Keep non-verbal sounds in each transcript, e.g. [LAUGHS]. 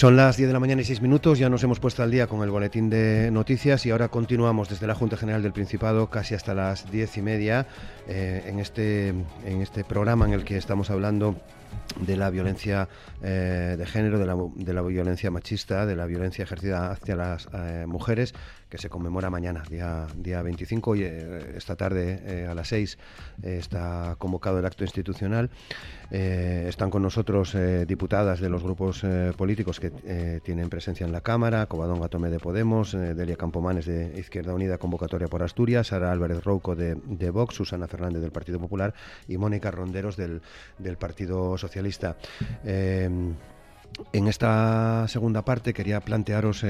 Son las 10 de la mañana y 6 minutos, ya nos hemos puesto al día con el boletín de noticias y ahora continuamos desde la Junta General del Principado casi hasta las 10 y media eh, en, este, en este programa en el que estamos hablando de la violencia eh, de género, de la, violencia machista, de la violencia ejercida hacia las eh, mujeres, que se conmemora mañana, día, día 25, y eh, esta tarde a las 6 está convocado el acto institucional. están con nosotros diputadas de los grupos políticos que tienen presencia en la Cámara, Covadonga Tomé de Podemos, Delia Campomanes de Izquierda Unida, convocatoria por Asturias, Sara Álvarez Rouco de, de Vox, Susana Fernández del Partido Popular y Mónica Ronderos del, del Partido Socialista. Eh, en esta segunda parte quería plantearos eh,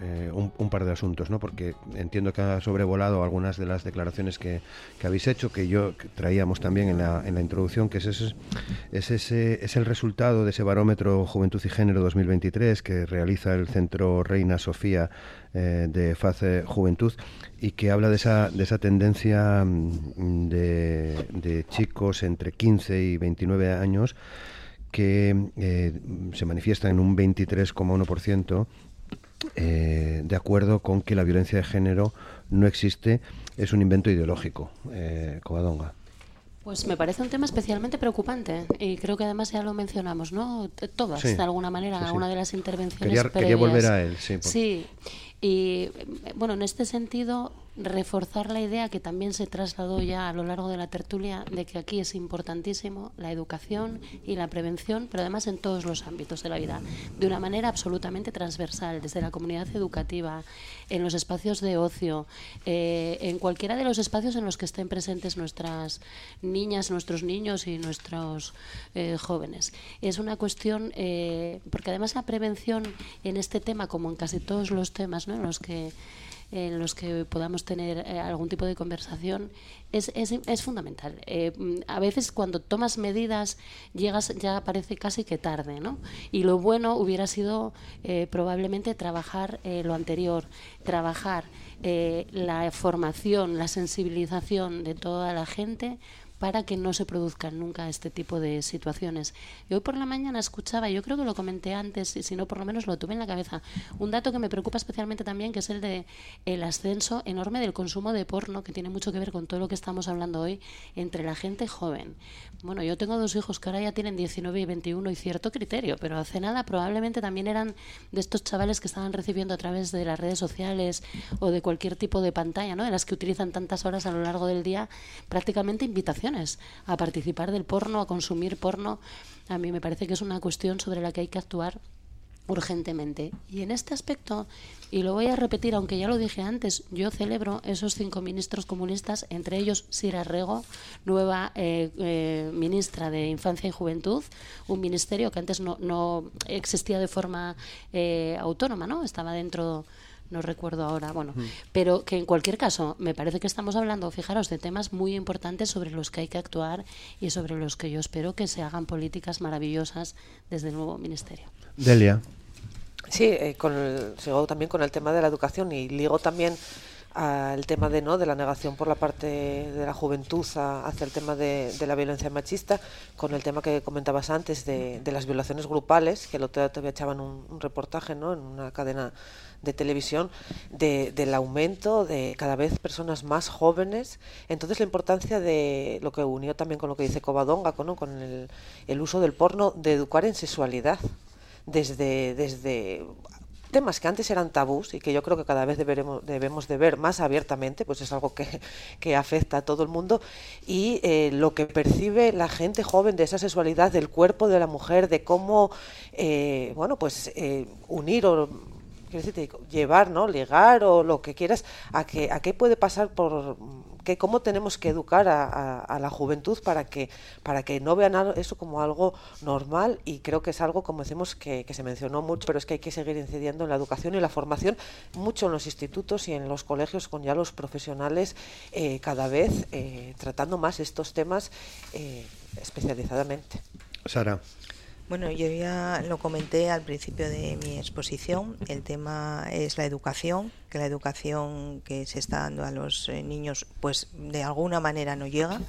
eh, un, par de asuntos, ¿no? porque entiendo que ha sobrevolado algunas de las declaraciones que, habéis hecho, que yo traíamos también en la, en la introducción, que es, ese, es, ese, es el resultado de ese barómetro Juventud y Género 2023 que realiza el Centro Reina Sofía de FACE Juventud y que habla de esa, de esa tendencia mm, de, de chicos entre 15 y 29 años que eh, se manifiesta en un 23,1%, eh, de acuerdo con que la violencia de género no existe, es un invento ideológico. Eh, Covadonga. Pues me parece un tema especialmente preocupante y creo que además ya lo mencionamos, ¿no? Todas, de alguna manera, en alguna de las intervenciones. Quería, quería volver a él, sí. Sí, y bueno, en este sentido, reforzar la idea que también se trasladó ya a lo largo de la tertulia de que aquí es importantísimo la educación y la prevención, pero además en todos los ámbitos de la vida, de una manera absolutamente transversal, desde la comunidad educativa, en los espacios de ocio, eh, en cualquiera de los espacios en los que estén presentes nuestras niñas, nuestros niños y nuestros eh, jóvenes. Es una cuestión, eh, porque además la prevención en este tema, como en casi todos los temas, en los que en los que podamos tener eh, algún tipo de conversación es, es, es fundamental. Eh, a veces cuando tomas medidas llegas ya parece casi que tarde, ¿no? Y lo bueno hubiera sido eh, probablemente trabajar lo anterior, trabajar la formación, la sensibilización de toda la gente para que no se produzcan nunca este tipo de situaciones. Y hoy por la mañana escuchaba, yo creo que lo comenté antes, y si no por lo menos lo tuve en la cabeza, un dato que me preocupa especialmente también, que es el de el ascenso enorme del consumo de porno, que tiene mucho que ver con todo lo que estamos hablando hoy entre la gente joven. Bueno, yo tengo dos hijos que ahora ya tienen 19 y 21 y cierto criterio, pero hace nada probablemente también eran de estos chavales que estaban recibiendo a través de las redes sociales o de cualquier tipo de pantalla, ¿no? De las que utilizan tantas horas a lo largo del día, prácticamente a participar del porno, a consumir porno. A mí me parece que es una cuestión sobre la que hay que actuar urgentemente. Y en este aspecto, y lo voy a repetir, aunque ya lo dije antes, yo celebro esos cinco ministros comunistas, entre ellos Sira Rego, nueva eh, eh, ministra de Infancia y Juventud, un ministerio que antes no, no existía de forma eh, autónoma, ¿no? Estaba dentro no recuerdo ahora, bueno, pero que en cualquier caso me parece que estamos hablando, fijaros, de temas muy importantes sobre los que hay que actuar y sobre los que yo espero que se hagan políticas maravillosas desde el nuevo ministerio. Delia. Sí, eh, con sigo también con el tema de la educación y ligo también al tema de no de la negación por la parte de la juventud hacia el tema de, la violencia machista con el tema que comentabas antes de, las violaciones grupales que el otro día te echaban un, reportaje no en una cadena de televisión de, del aumento de cada vez personas más jóvenes. Entonces la importancia de lo que unió también con lo que dice Covadonga, con el, el uso del porno, de educar en sexualidad desde, desde temas que antes eran tabús y que yo creo que cada vez deberemos, debemos de ver más abiertamente, pues es algo que, [LAUGHS] que afecta a todo el mundo, y eh, lo que percibe la gente joven de esa sexualidad, del cuerpo de la mujer, de cómo, eh, bueno, pues eh, unir o llevar, ¿no? Ligar o lo que quieras, a que a qué puede pasar por que cómo tenemos que educar a, la juventud para que para que no vean eso como algo normal y creo que es algo como decimos que, se mencionó mucho pero es que hay que seguir incidiendo en la educación y la formación mucho en los institutos y en los colegios con ya los profesionales eh, cada vez eh, tratando más estos temas eh, especializadamente Sara Bueno, yo ya lo comenté al principio de mi exposición. El tema es la educación, que la educación que se está dando a los eh, niños, pues de alguna manera no llega.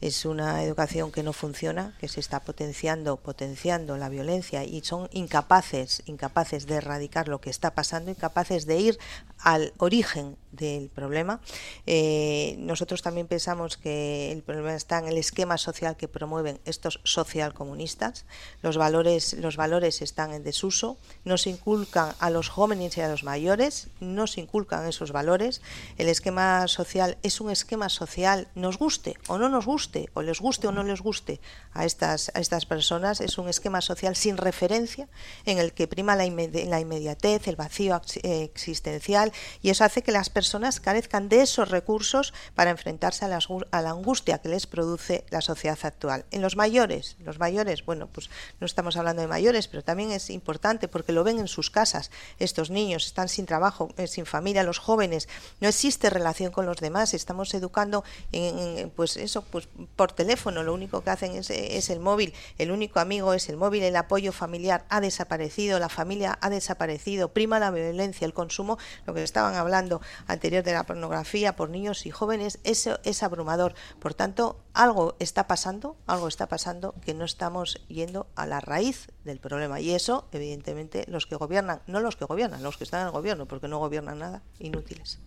Es una educación que no funciona, que se está potenciando, potenciando la violencia y son incapaces, incapaces de erradicar lo que está pasando, incapaces de ir al origen del problema. Eh, nosotros también pensamos que el problema está en el esquema social que promueven estos socialcomunistas. Los valores, los valores están en desuso, no se inculcan a los jóvenes y a los mayores, no se inculcan esos valores. El esquema social es un esquema social, nos guste o no nos guste, o les guste o no les guste a estas, a estas personas, es un esquema social sin referencia en el que prima la, inmediatez, el vacío existencial y eso hace que las personas carezcan de esos recursos para enfrentarse a la, a la angustia que les produce la sociedad actual. En los mayores, los mayores, bueno, pues no estamos hablando de mayores, pero también es importante porque lo ven en sus casas. Estos niños están sin trabajo, eh, sin familia, los jóvenes, no existe relación con los demás, estamos educando en, pues eso, pues por teléfono, lo único que hacen es, es el móvil, el único amigo es el móvil, el apoyo familiar ha desaparecido, la familia ha desaparecido, prima la violencia, el consumo, lo que estaban hablando anterior de la pornografía por niños y jóvenes, eso es abrumador. Por tanto, algo está pasando, algo está pasando que no estamos yendo a la raíz del problema. Y eso, evidentemente, los que gobiernan, no los que gobiernan, los que están en el gobierno, porque no gobiernan nada, inútiles.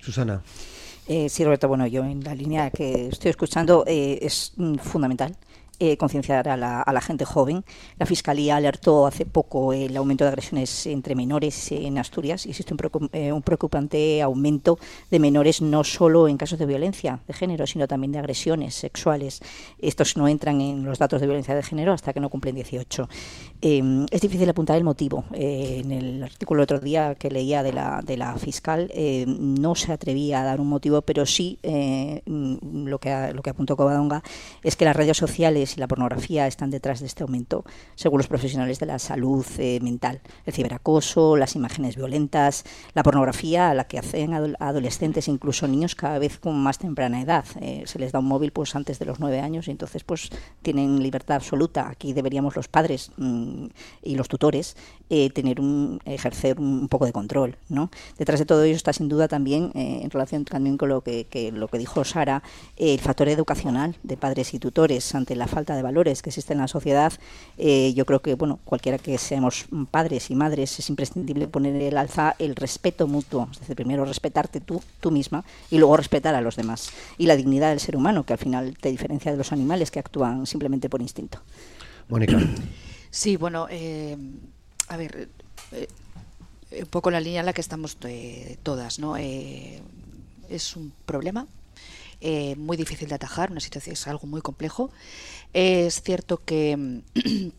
Susana. Eh, sí, Roberto, bueno, yo en la línea que estoy escuchando eh, es mm, fundamental eh, concienciar a la, gente joven. La Fiscalía alertó hace poco el aumento de agresiones entre menores en Asturias existe un, eh, un, preocupante aumento de menores no solo en casos de violencia de género, sino también de agresiones sexuales. Estos no entran en los datos de violencia de género hasta que no cumplen 18. Eh, es difícil apuntar el motivo. Eh, en el artículo otro día que leía de la, de la fiscal eh, no se atrevía a dar un motivo, pero sí lo, que, lo que apuntó Covadonga es que las redes sociales y la pornografía están detrás de este aumento, según los profesionales de la salud eh, mental. El ciberacoso, las imágenes violentas, la pornografía a la que hacen adolescentes, incluso niños cada vez con más temprana edad. Eh, se les da un móvil pues antes de los nueve años y entonces pues tienen libertad absoluta. Aquí deberíamos los padres mmm, y los tutores eh, tener un ejercer un poco de control, ¿no? Detrás de todo ello está sin duda también eh, en relación también con lo que, que lo que dijo Sara el factor educacional de padres y tutores ante la falta de valores que existe en la sociedad, eh, yo creo que bueno cualquiera que seamos padres y madres es imprescindible poner el alza el respeto mutuo, es decir, primero respetarte tú, tú misma y luego respetar a los demás y la dignidad del ser humano que al final te diferencia de los animales que actúan simplemente por instinto. Mónica. Sí, bueno, eh, a ver, eh, un poco la línea en la que estamos eh, todas, ¿no? Eh, es un problema eh, muy difícil de atajar, una situación es algo muy complejo. Es cierto que [CLEARS THROAT]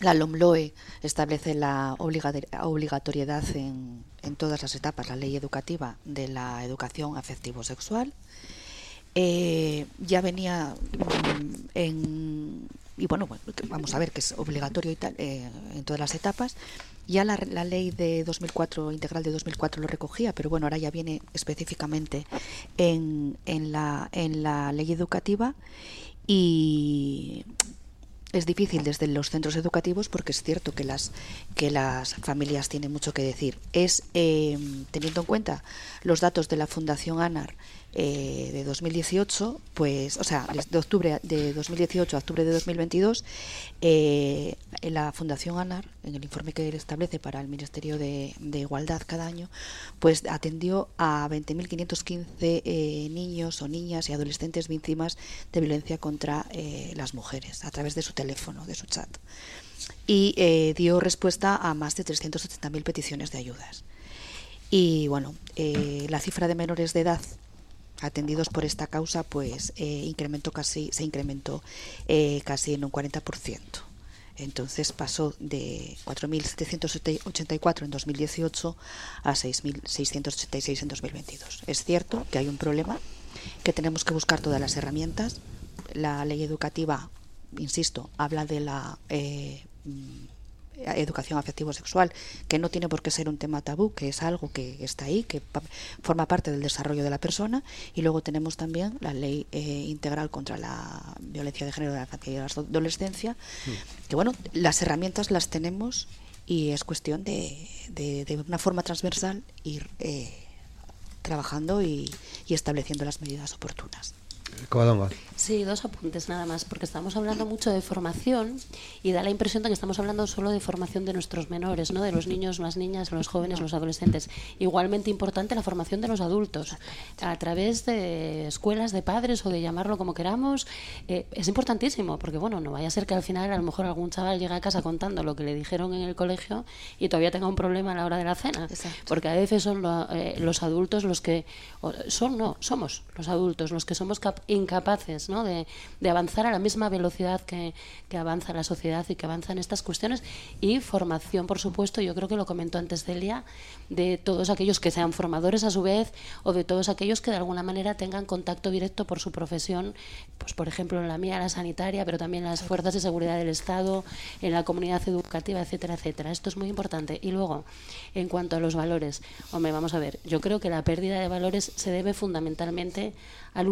la LOMLOE establece la obligatoriedad en, en, todas las etapas, la ley educativa de la educación afectivo-sexual. Eh, ya venía mm, en y bueno, vamos a ver que es obligatorio y tal, eh, en todas las etapas. Ya la, la, ley de 2004, integral de 2004 lo recogía, pero bueno, ahora ya viene específicamente en, en, la, en la ley educativa y es difícil desde los centros educativos porque es cierto que las que las familias tienen mucho que decir. Es eh, teniendo en cuenta los datos de la Fundación ANAR eh, de 2018, pues, o sea, de octubre de 2018 a octubre de 2022, eh, en la Fundación ANAR, en el informe que establece para el Ministerio de, Igualdad cada año, pues atendió a 20.515 eh, niños o niñas y adolescentes víctimas de violencia contra las mujeres a través de su teléfono, de su chat. Y eh, dio respuesta a más de 380.000 peticiones de ayudas. Y bueno, eh, la cifra de menores de edad atendidos por esta causa pues eh, incrementó casi se incrementó casi en un 40%. Entonces pasó de 4.784 en 2018 a 6.686 en 2022. Es cierto que hay un problema, que tenemos que buscar todas las herramientas. La ley educativa, insisto, habla de la eh, educación afectivo-sexual, que no tiene por qué ser un tema tabú, que es algo que está ahí, que forma parte del desarrollo de la persona. Y luego tenemos también la ley eh, integral contra la violencia de género de la infancia y la adolescencia, mm. que bueno, las herramientas las tenemos y es cuestión de, de, una forma transversal ir eh, trabajando y estableciendo las medidas oportunas. Sí, dos apuntes nada más, porque estamos hablando mucho de formación y da la impresión de que estamos hablando solo de formación de nuestros menores, ¿no? de los niños, las niñas, los jóvenes, los adolescentes. Igualmente importante la formación de los adultos, a través de escuelas de padres o de llamarlo como queramos. Eh, es importantísimo, porque bueno, no vaya a ser que al final a lo mejor algún chaval llegue a casa contando lo que le dijeron en el colegio y todavía tenga un problema a la hora de la cena. Porque a veces son eh, los adultos los que, son, no, somos los adultos los que somos capaces incapaces ¿no? de, de, avanzar a la misma velocidad que, que, avanza la sociedad y que avanzan estas cuestiones. Y formación, por supuesto, yo creo que lo comentó antes Delia, de todos aquellos que sean formadores a su vez o de todos aquellos que de alguna manera tengan contacto directo por su profesión, pues por ejemplo en la mía, la sanitaria, pero también las fuerzas de seguridad del Estado, en la comunidad educativa, etcétera, etcétera. Esto es muy importante. Y luego, en cuanto a los valores, hombre, vamos a ver, yo creo que la pérdida de valores se debe fundamentalmente al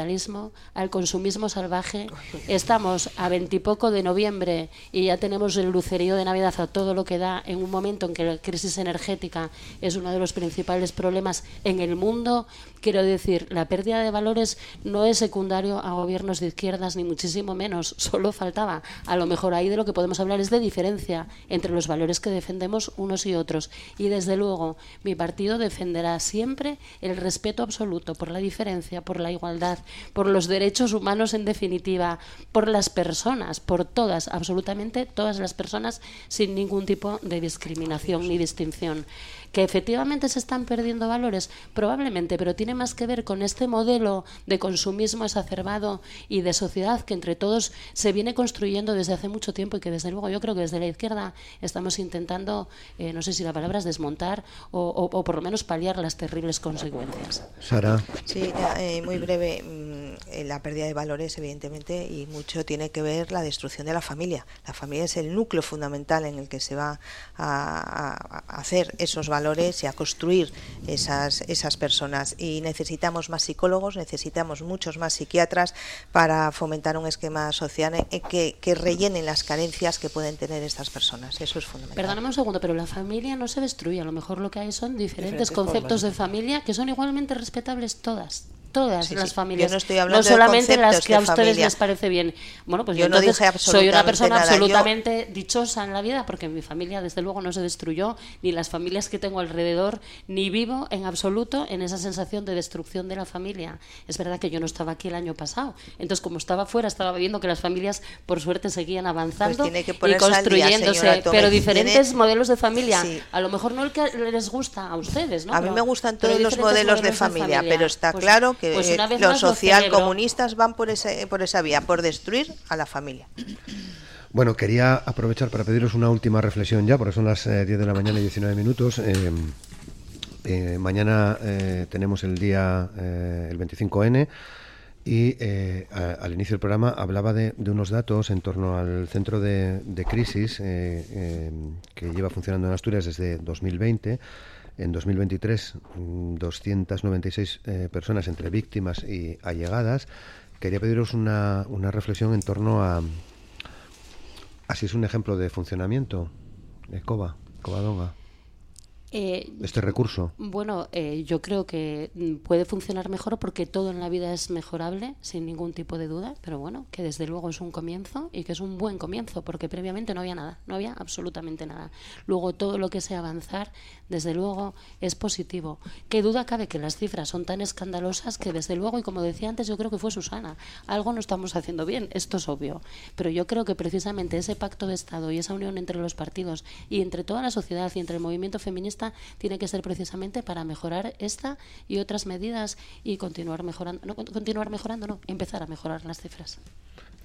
ultracapitalismo, al consumismo salvaje. Estamos a veintipoco de noviembre y ya tenemos el lucerío de Navidad a todo lo que da en un momento en que la crisis energética es uno de los principales problemas en el mundo. Quiero decir, la pérdida de valores no es secundario a gobiernos de izquierdas, ni muchísimo menos. Solo faltaba. A lo mejor ahí de lo que podemos hablar es de diferencia entre los valores que defendemos unos y otros. Y desde luego, mi partido defenderá siempre el respeto absoluto por la diferencia, por la igualdad, por los derechos humanos en definitiva, por las personas, por todas, absolutamente todas las personas, sin ningún tipo de discriminación ni distinción. Que efectivamente se están perdiendo valores, probablemente, pero tiene más que ver con este modelo de consumismo exacerbado y de sociedad que entre todos se viene construyendo desde hace mucho tiempo y que desde luego yo creo que desde la izquierda estamos intentando, eh, no sé si la palabra es desmontar o, por lo menos paliar las terribles consecuencias. Sara. Sí, eh, muy breve. Eh, la pérdida de valores, evidentemente, y mucho tiene que ver la destrucción de la familia. La familia es el núcleo fundamental en el que se va a, a hacer esos valores valores y a construir esas, esas personas. Y necesitamos más psicólogos, necesitamos muchos más psiquiatras para fomentar un esquema social que, que rellenen las carencias que pueden tener estas personas. Eso es fundamental. Perdóname un segundo, pero la familia no se destruye. A lo mejor lo que hay son diferentes, conceptos de familia que son igualmente respetables todas todas las familias, no, solamente las que a ustedes les parece bien. Bueno, pues yo, no dije soy una persona absolutamente dichosa en la vida porque mi familia desde luego no se destruyó, ni las familias que tengo alrededor, ni vivo en absoluto en esa sensación de destrucción de la familia. Es verdad que yo no estaba aquí el año pasado, entonces como estaba fuera estaba viendo que las familias por suerte seguían avanzando pues y construyéndose, pero diferentes modelos de familia. A lo mejor no el que les gusta a ustedes, ¿no? A mí me gustan todos los modelos, de, familia, pero está pues claro que pues los socialcomunistas van por, ese, por esa vía, por destruir a la familia. Bueno, quería aprovechar para pediros una última reflexión ya, porque son las 10 eh, de la mañana y 19 minutos. Eh, eh, mañana tenemos el día, el 25N, y al inicio del programa hablaba de, unos datos en torno al centro de, de crisis que lleva funcionando en Asturias desde 2020 en 2023, 296 mm, eh, personas entre víctimas y allegadas. Quería pediros una, una reflexión en torno a, así es un ejemplo de funcionamiento de COBA, COBADONGA. Eh, este recurso? Bueno, eh, yo creo que mm, puede funcionar mejor porque todo en la vida es mejorable, sin ningún tipo de duda, pero bueno, que desde luego es un comienzo y que es un buen comienzo, porque previamente no había nada, no había absolutamente nada. Luego todo lo que sea avanzar, desde luego, es positivo. Qué duda cabe que las cifras son tan escandalosas que desde luego, y como decía antes, yo creo que fue Susana, algo no estamos haciendo bien, esto es obvio, pero yo creo que precisamente ese pacto de Estado y esa unión entre los partidos y entre toda la sociedad y entre el movimiento feminista tiene que ser precisamente para mejorar esta y otras medidas y continuar mejorando, no continuar mejorando, no, empezar a mejorar las cifras.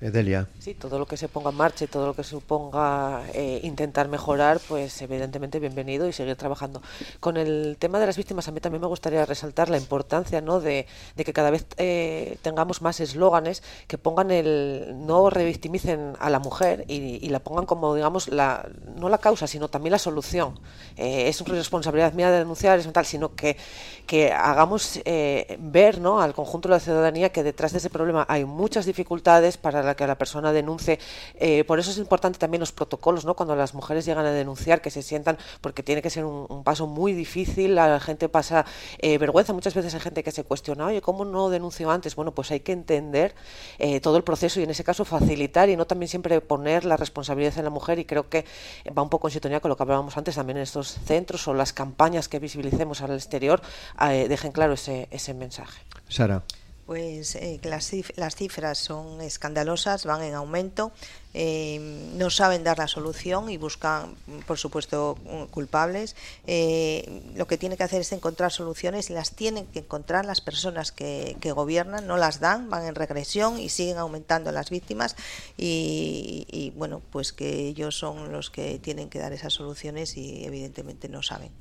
Delia. Sí, todo lo que se ponga en marcha y todo lo que suponga eh, intentar mejorar, pues evidentemente bienvenido y seguir trabajando. Con el tema de las víctimas, a mí también me gustaría resaltar la importancia ¿no? de, que cada vez eh, tengamos más eslóganes que pongan el. no revictimicen a la mujer y, la pongan como, digamos, la, no la causa, sino también la solución. Eh, es responsabilidad mía de denunciar, es tal, sino que, que hagamos ver ¿no? al conjunto de la ciudadanía que detrás de ese problema hay muchas dificultades para la que la persona denuncie. Eh, por eso es importante también los protocolos, ¿no? Cuando las mujeres llegan a denunciar, que se sientan, porque tiene que ser un, paso muy difícil, la gente pasa eh, vergüenza, muchas veces hay gente que se cuestiona, oye, ¿cómo no denunció antes? Bueno, pues hay que entender eh, todo el proceso y en ese caso facilitar y no también siempre poner la responsabilidad en la mujer y creo que va un poco en sintonía con lo que hablábamos antes también en estos centros o las campañas que visibilicemos al exterior dejen claro ese, ese mensaje. Sara. Pues eh, las, cifras son escandalosas, van en aumento, eh, no saben dar la solución y buscan, por supuesto, culpables. Eh, lo que tiene que hacer es encontrar soluciones y las tienen que encontrar las personas que, gobiernan, no las dan, van en regresión y siguen aumentando las víctimas y, y bueno, pues que ellos son los que tienen que dar esas soluciones y evidentemente no saben.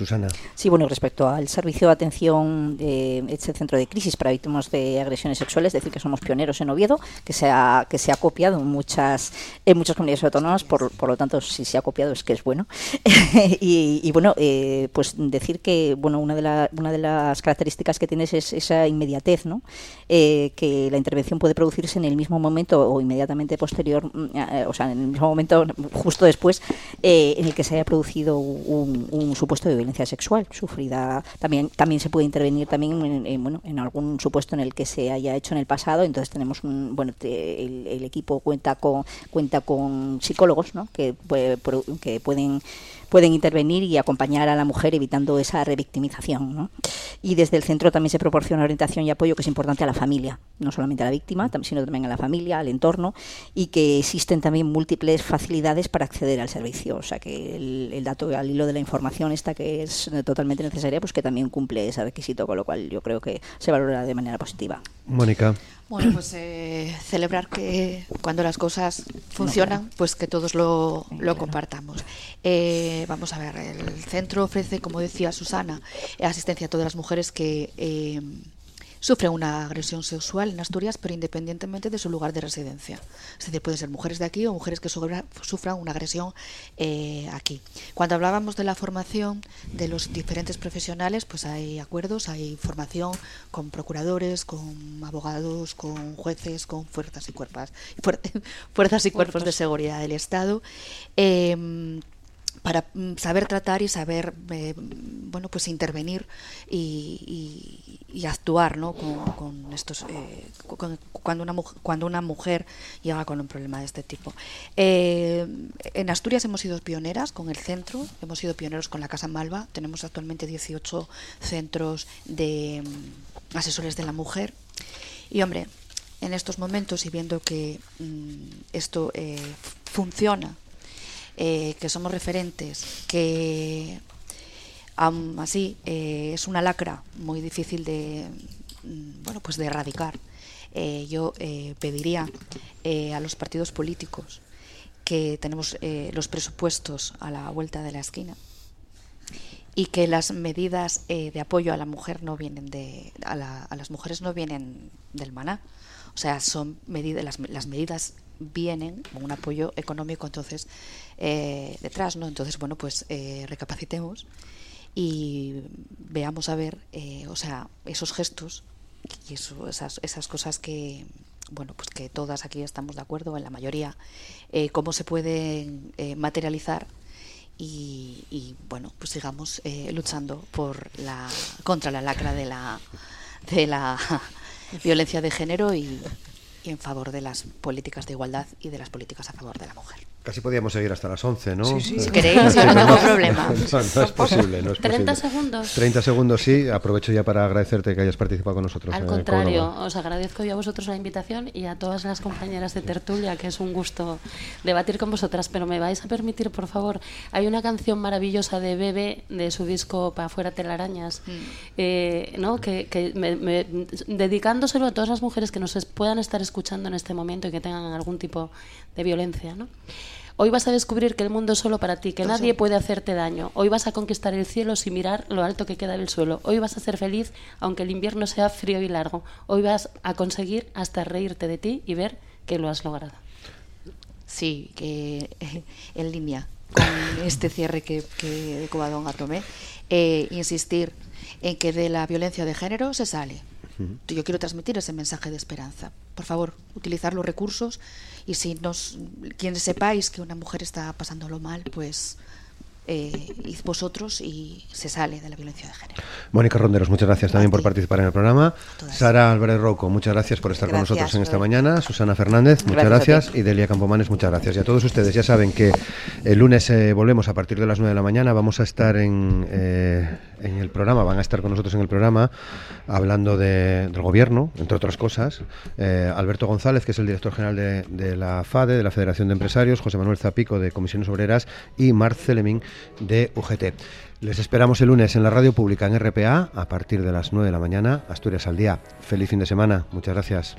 Susana. Sí, bueno, respecto al servicio de atención de este centro de crisis para víctimas de agresiones sexuales, decir que somos pioneros en Oviedo, que se ha, que se ha copiado en muchas, en muchas comunidades autónomas, por, por lo tanto, si se ha copiado es que es bueno. [LAUGHS] y, bueno, eh, pues decir que bueno una de, la, una de las características que tienes es esa inmediatez, ¿no? Eh, que la intervención puede producirse en el mismo momento o inmediatamente posterior, mm, eh, o sea, en el mismo momento, justo después, en el que se haya producido un, supuesto de sexual sufrida. También, también se puede intervenir también en, bueno, en algún supuesto en el que se haya hecho en el pasado. Entonces tenemos un, bueno, el, equipo cuenta con, cuenta con psicólogos ¿no? que, que pueden pueden intervenir y acompañar a la mujer evitando esa revictimización. Y desde el centro también se proporciona orientación y apoyo que es importante a la familia, no solamente a la víctima, sino también a la familia, al entorno, y que existen también múltiples facilidades para acceder al servicio. O sea que el, dato al hilo de la información esta que es totalmente necesaria, pues que también cumple ese requisito, con lo cual yo creo que se valora de manera positiva. Mónica. Bueno, pues eh, celebrar que cuando las cosas funcionan, pues que todos lo, lo compartamos. Eh, vamos a ver, el centro ofrece, como decía Susana, asistencia a todas las mujeres que eh, sufren una agresión sexual en Asturias, pero independientemente de su lugar de residencia. Es decir, pueden ser mujeres de aquí o mujeres que sufran una agresión eh, aquí. Cuando hablábamos de la formación de los diferentes profesionales, pues hay acuerdos, hay formación con procuradores, con abogados, con jueces, con fuerzas y cuerpos, [LAUGHS] fuerzas y cuerpos de seguridad del Estado. Eh, para mm, saber tratar y saber eh, bueno pues intervenir y, actuar ¿no? con, estos eh, cuando una cuando una mujer llega con un problema de este tipo. Eh, en Asturias hemos sido pioneras con el centro hemos sido pioneros con la casa Malva. Tenemos actualmente 18 centros de mm, asesores de la mujer. Y hombre en estos momentos y viendo que mm, esto funciona eh, que somos referentes, que aún así eh, es una lacra muy difícil de, mm, bueno, pues de erradicar. Eh, yo pediría a los partidos políticos que tenemos los presupuestos a la vuelta de la esquina y que las medidas de apoyo a la mujer no vienen de a, las mujeres no vienen del maná o sea son medidas las, medidas vienen con un apoyo económico entonces eh, detrás, ¿no? Entonces, bueno, pues eh, recapacitemos y veamos a ver, eh, o sea, esos gestos y eso, esas, esas cosas que, bueno, pues que todas aquí estamos de acuerdo, en la mayoría, cómo se pueden materializar y, y, bueno, pues sigamos luchando por la contra la lacra de la de la violencia de género y, en favor de las políticas de igualdad y de las políticas a favor de la mujer. Casi podíamos seguir hasta las 11, ¿no? Sí, sí, si queréis, yo [LAUGHS] no tengo problema. [LAUGHS] No, no es posible, no es 30 posible. segundos. 30 segundos, sí. Aprovecho ya para agradecerte que hayas participado con nosotros. Al eh, contrario, os agradezco yo a vosotros la invitación y a todas las compañeras de tertulia, que es un gusto debatir con vosotras. Pero me vais a permitir, por favor, hay una canción maravillosa de Bebe de su disco Pa' afuera telarañas, eh, ¿no? que, que me- me- dedicándoselo a todas las mujeres que nos puedan estar escuchando en este momento y que tengan algún tipo de violencia. ¿no? Hoy vas a descubrir que el mundo es solo para ti, que nadie puede hacerte daño. Hoy vas a conquistar el cielo sin mirar lo alto que queda del suelo. Hoy vas a ser feliz aunque el invierno sea frío y largo. Hoy vas a conseguir hasta reírte de ti y ver que lo has logrado. Sí, que eh, en línea con este cierre que, que de Covadonga tomé, eh, insistir en que de la violencia de género se sale. Yo quiero transmitir ese mensaje de esperanza. Por favor, utilizar los recursos y si nos, quienes sepáis que una mujer está pasándolo mal, pues eh, id vosotros y se sale de la violencia de género. Mónica Ronderos, muchas gracias también por ti. participar en el programa. Sara Álvarez Rocco, muchas gracias por estar con nosotros en esta mañana. Susana Fernández, muchas gracias. Y Delia Campomanes, muchas gracias. Y a todos ustedes, ya saben que el lunes eh, volvemos a partir de las 9 de la mañana. Vamos a estar en, eh, en el programa, van a estar con nosotros en el programa hablando de- del gobierno, entre otras cosas. Eh, Alberto González, que es el director general de, la FADE, de la Federación de Empresarios, José Manuel Zapico, de Comisiones Obreras, y Marc Celemín, de UGT. Les esperamos el lunes en la radio pública en RPA a partir de las 9 de la mañana, Asturias al día. Feliz fin de semana. Muchas gracias.